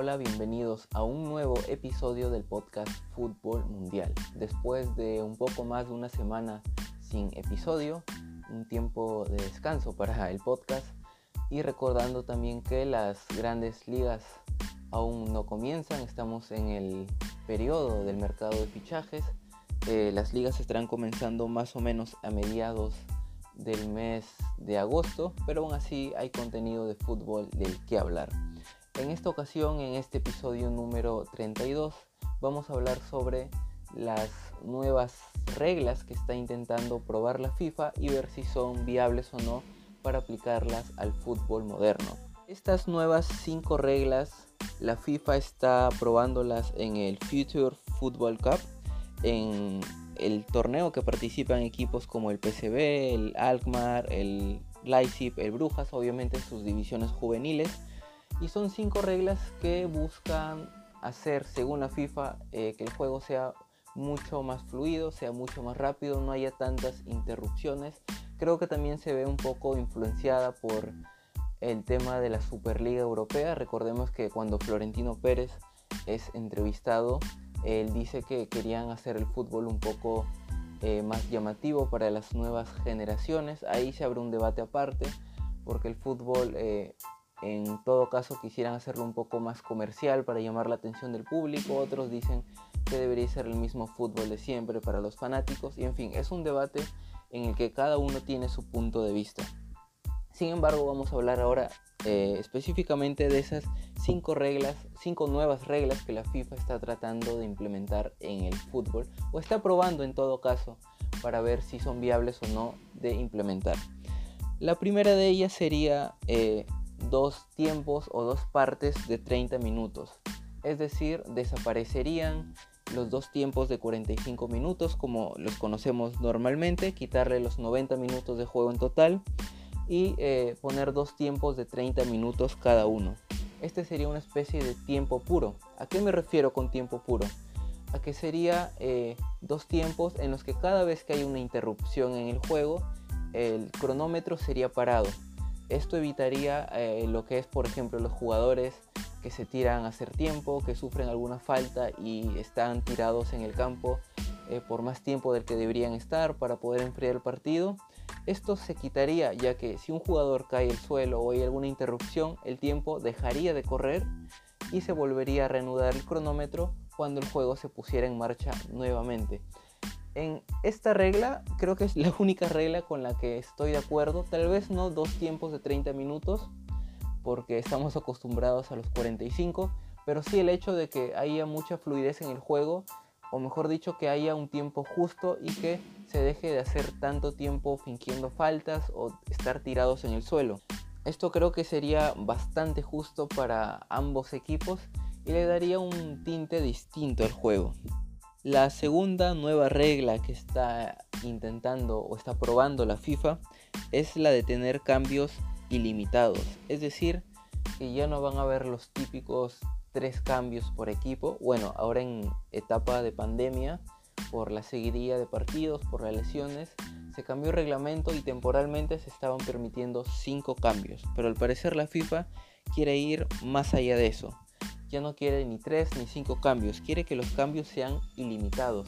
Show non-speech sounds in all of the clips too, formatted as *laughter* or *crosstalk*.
hola, bienvenidos a un nuevo episodio del podcast Fútbol Mundial. Después de un poco más de una semana sin episodio, un tiempo de descanso para el podcast y recordando también que las grandes ligas aún no comienzan, estamos en el periodo del mercado de fichajes, eh, las ligas estarán comenzando más o menos a mediados del mes de agosto, pero aún así hay contenido de fútbol del que hablar. En esta ocasión, en este episodio número 32, vamos a hablar sobre las nuevas reglas que está intentando probar la FIFA y ver si son viables o no para aplicarlas al fútbol moderno. Estas nuevas cinco reglas, la FIFA está probándolas en el Future Football Cup, en el torneo que participan equipos como el PCB, el Alkmaar, el Leipzig, el Brujas, obviamente sus divisiones juveniles. Y son cinco reglas que buscan hacer, según la FIFA, eh, que el juego sea mucho más fluido, sea mucho más rápido, no haya tantas interrupciones. Creo que también se ve un poco influenciada por el tema de la Superliga Europea. Recordemos que cuando Florentino Pérez es entrevistado, él dice que querían hacer el fútbol un poco eh, más llamativo para las nuevas generaciones. Ahí se abre un debate aparte, porque el fútbol eh, en todo caso quisieran hacerlo un poco más comercial para llamar la atención del público. Otros dicen que debería ser el mismo fútbol de siempre para los fanáticos. Y en fin, es un debate en el que cada uno tiene su punto de vista. Sin embargo, vamos a hablar ahora eh, específicamente de esas cinco reglas, cinco nuevas reglas que la FIFA está tratando de implementar en el fútbol o está probando en todo caso para ver si son viables o no de implementar. La primera de ellas sería eh, dos tiempos o dos partes de 30 minutos. Es decir, desaparecerían los dos tiempos de 45 minutos como los conocemos normalmente, quitarle los 90 minutos de juego en total y eh, poner dos tiempos de 30 minutos cada uno. Este sería una especie de tiempo puro. ¿A qué me refiero con tiempo puro? A que sería eh, dos tiempos en los que cada vez que hay una interrupción en el juego, el cronómetro sería parado. Esto evitaría eh, lo que es, por ejemplo, los jugadores que se tiran a hacer tiempo, que sufren alguna falta y están tirados en el campo por más tiempo del que deberían estar para poder enfriar el partido esto se quitaría ya que si un jugador cae al suelo o hay alguna interrupción, el tiempo dejaría de correr y se volvería a reanudar el cronómetro cuando el juego se pusiera en marcha nuevamente. En esta regla creo que es la *laughs* única regla con la que estoy de acuerdo, tal vez no dos tiempos de 30 minutos porque estamos acostumbrados a los 45, pero sí el hecho de que haya mucha fluidez en el juego o mejor dicho que haya un tiempo justo y que se deje de hacer tanto tiempo fingiendo faltas o estar tirados en el suelo. Esto creo que sería bastante justo para ambos equipos y le daría un tinte distinto al juego. La segunda nueva regla que está intentando o está probando la FIFA es la de tener cambios ilimitados, es decir, que ya no van a haber los típicos tres cambios por equipo. Bueno, ahora en etapa de pandemia, por la seguidilla de partidos, por las lesiones, se cambió el reglamento y temporalmente se estaban permitiendo cinco cambios. Pero al parecer la FIFA quiere ir más allá de eso. Ya no quiere ni tres ni cinco cambios, quiere que los cambios sean ilimitados.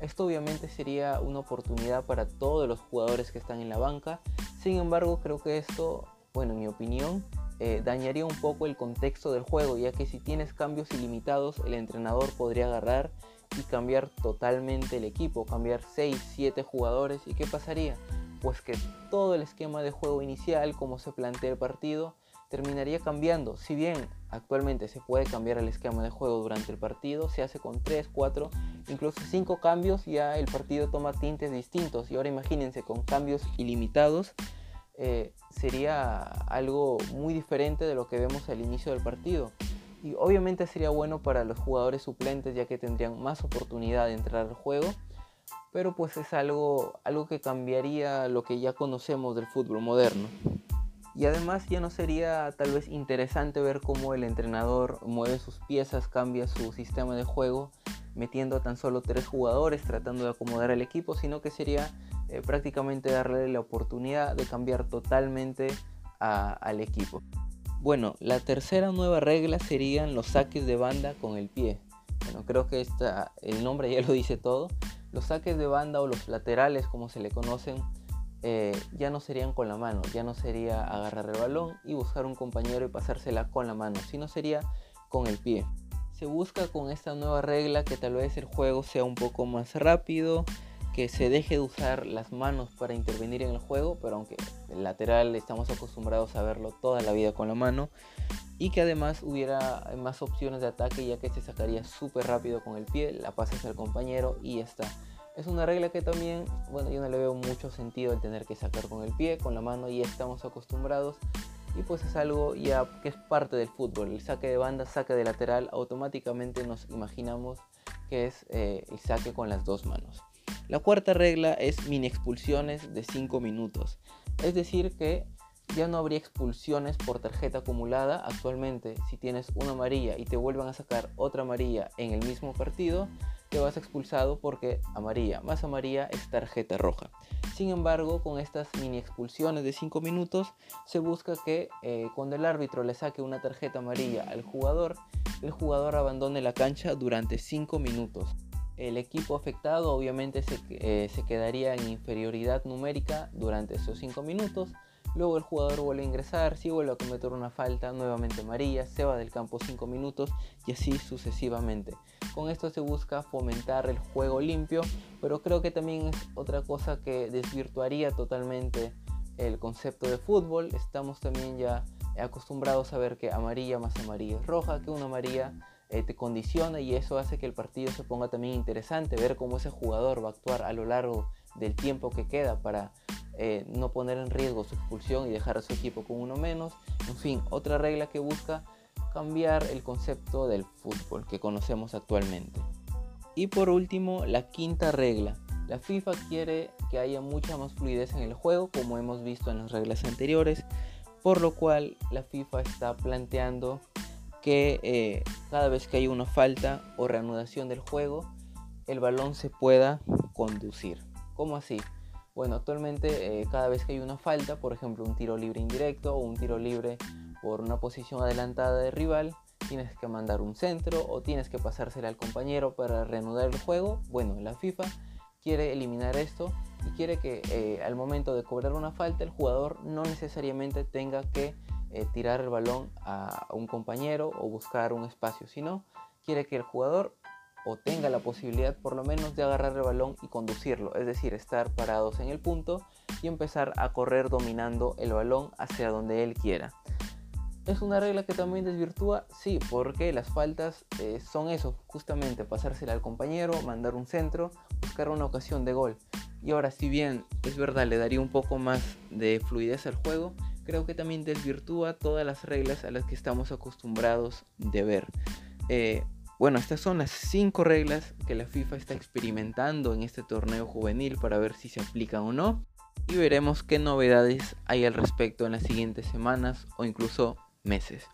Esto obviamente sería una oportunidad para todos los jugadores que están en la banca. Sin embargo, creo que esto, bueno, en mi opinión, eh, dañaría un poco el contexto del juego, ya que si tienes cambios ilimitados, el entrenador podría agarrar y cambiar totalmente el equipo, cambiar 6, 7 jugadores. ¿Y qué pasaría? Pues que todo el esquema de juego inicial, como se plantea el partido, terminaría cambiando. Si bien actualmente se puede cambiar el esquema de juego durante el partido, se hace con 3, 4, incluso 5 cambios, ya el partido toma tintes distintos. Y ahora imagínense con cambios ilimitados eh, sería algo muy diferente de lo que vemos al inicio del partido. Y obviamente sería bueno para los jugadores suplentes ya que tendrían más oportunidad de entrar al juego. Pero pues es algo, algo que cambiaría lo que ya conocemos del fútbol moderno. Y además ya no sería tal vez interesante ver cómo el entrenador mueve sus piezas, cambia su sistema de juego, metiendo tan solo tres jugadores, tratando de acomodar el equipo, sino que sería eh, prácticamente darle la oportunidad de cambiar totalmente al equipo. Bueno, la tercera nueva regla serían los saques de banda con el pie. Bueno, creo que esta, el nombre ya lo dice todo. Los saques de banda o los laterales, como se le conocen, eh, ya no serían con la mano, ya no sería agarrar el balón y buscar un compañero y pasársela con la mano, sino sería con el pie. Se busca con esta nueva regla que tal vez el juego sea un poco más rápido, que se deje de usar las manos para intervenir en el juego, pero aunque el lateral estamos acostumbrados a verlo toda la vida con la mano, y que además hubiera más opciones de ataque ya que se sacaría súper rápido con el pie, la pasas al compañero y ya está. Es una regla que también, bueno, yo no le veo mucho sentido el tener que sacar con el pie, con la mano ya estamos acostumbrados y pues es algo ya que es parte del fútbol. El saque de banda, saque de lateral, automáticamente nos imaginamos que es eh, el saque con las dos manos. La cuarta regla es mini expulsiones de 5 minutos. Es decir que ya no habría expulsiones por tarjeta acumulada. Actualmente, si tienes una amarilla y te vuelvan a sacar otra amarilla en el mismo partido, te vas expulsado porque amarilla más amarilla es tarjeta roja. Sin embargo, con estas mini expulsiones de 5 minutos, se busca que eh, cuando el árbitro le saque una tarjeta amarilla al jugador, el jugador abandone la cancha durante 5 minutos. El equipo afectado obviamente se, eh, se quedaría en inferioridad numérica durante esos 5 minutos Luego el jugador vuelve a ingresar, si vuelve a cometer una falta, nuevamente amarilla, se va del campo 5 minutos y así sucesivamente. Con esto se busca fomentar el juego limpio, pero creo que también es otra cosa que desvirtuaría totalmente el concepto de fútbol. Estamos también ya acostumbrados a ver que amarilla más amarilla es roja, que una amarilla eh, te condiciona y eso hace que el partido se ponga también interesante, ver cómo ese jugador va a actuar a lo largo del tiempo que queda para eh, no poner en riesgo su expulsión y dejar a su equipo con uno menos. En fin, otra regla que busca cambiar el concepto del fútbol que conocemos actualmente. Y por último, la quinta regla. La FIFA quiere que haya mucha más fluidez en el juego, como hemos visto en las reglas anteriores, por lo cual la FIFA está planteando que eh, cada vez que hay una falta o reanudación del juego, el balón se pueda conducir. ¿Cómo así? Bueno, actualmente eh, cada vez que hay una falta, por ejemplo un tiro libre indirecto o un tiro libre por una posición adelantada de rival, tienes que mandar un centro o tienes que pasársela al compañero para reanudar el juego. Bueno, la FIFA quiere eliminar esto y quiere que eh, al momento de cobrar una falta el jugador no necesariamente tenga que eh, tirar el balón a un compañero o buscar un espacio, sino quiere que el jugador o tenga la posibilidad por lo menos de agarrar el balón y conducirlo, es decir, estar parados en el punto y empezar a correr dominando el balón hacia donde él quiera. ¿Es una regla que también desvirtúa? Sí, porque las faltas eh, son eso, justamente pasársela al compañero, mandar un centro, buscar una ocasión de gol. Y ahora, si bien es verdad, le daría un poco más de fluidez al juego, creo que también desvirtúa todas las reglas a las que estamos acostumbrados de ver. Eh, bueno, estas son las 5 reglas que la FIFA está experimentando en este torneo juvenil para ver si se aplican o no. Y veremos qué novedades hay al respecto en las siguientes semanas o incluso meses.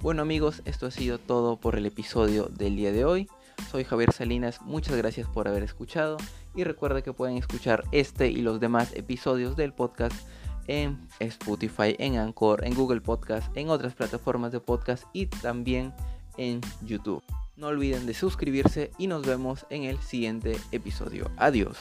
Bueno amigos, esto ha sido todo por el episodio del día de hoy. Soy Javier Salinas, muchas gracias por haber escuchado y recuerda que pueden escuchar este y los demás episodios del podcast en Spotify, en Anchor, en Google Podcast, en otras plataformas de podcast y también en YouTube. No olviden de suscribirse y nos vemos en el siguiente episodio. Adiós.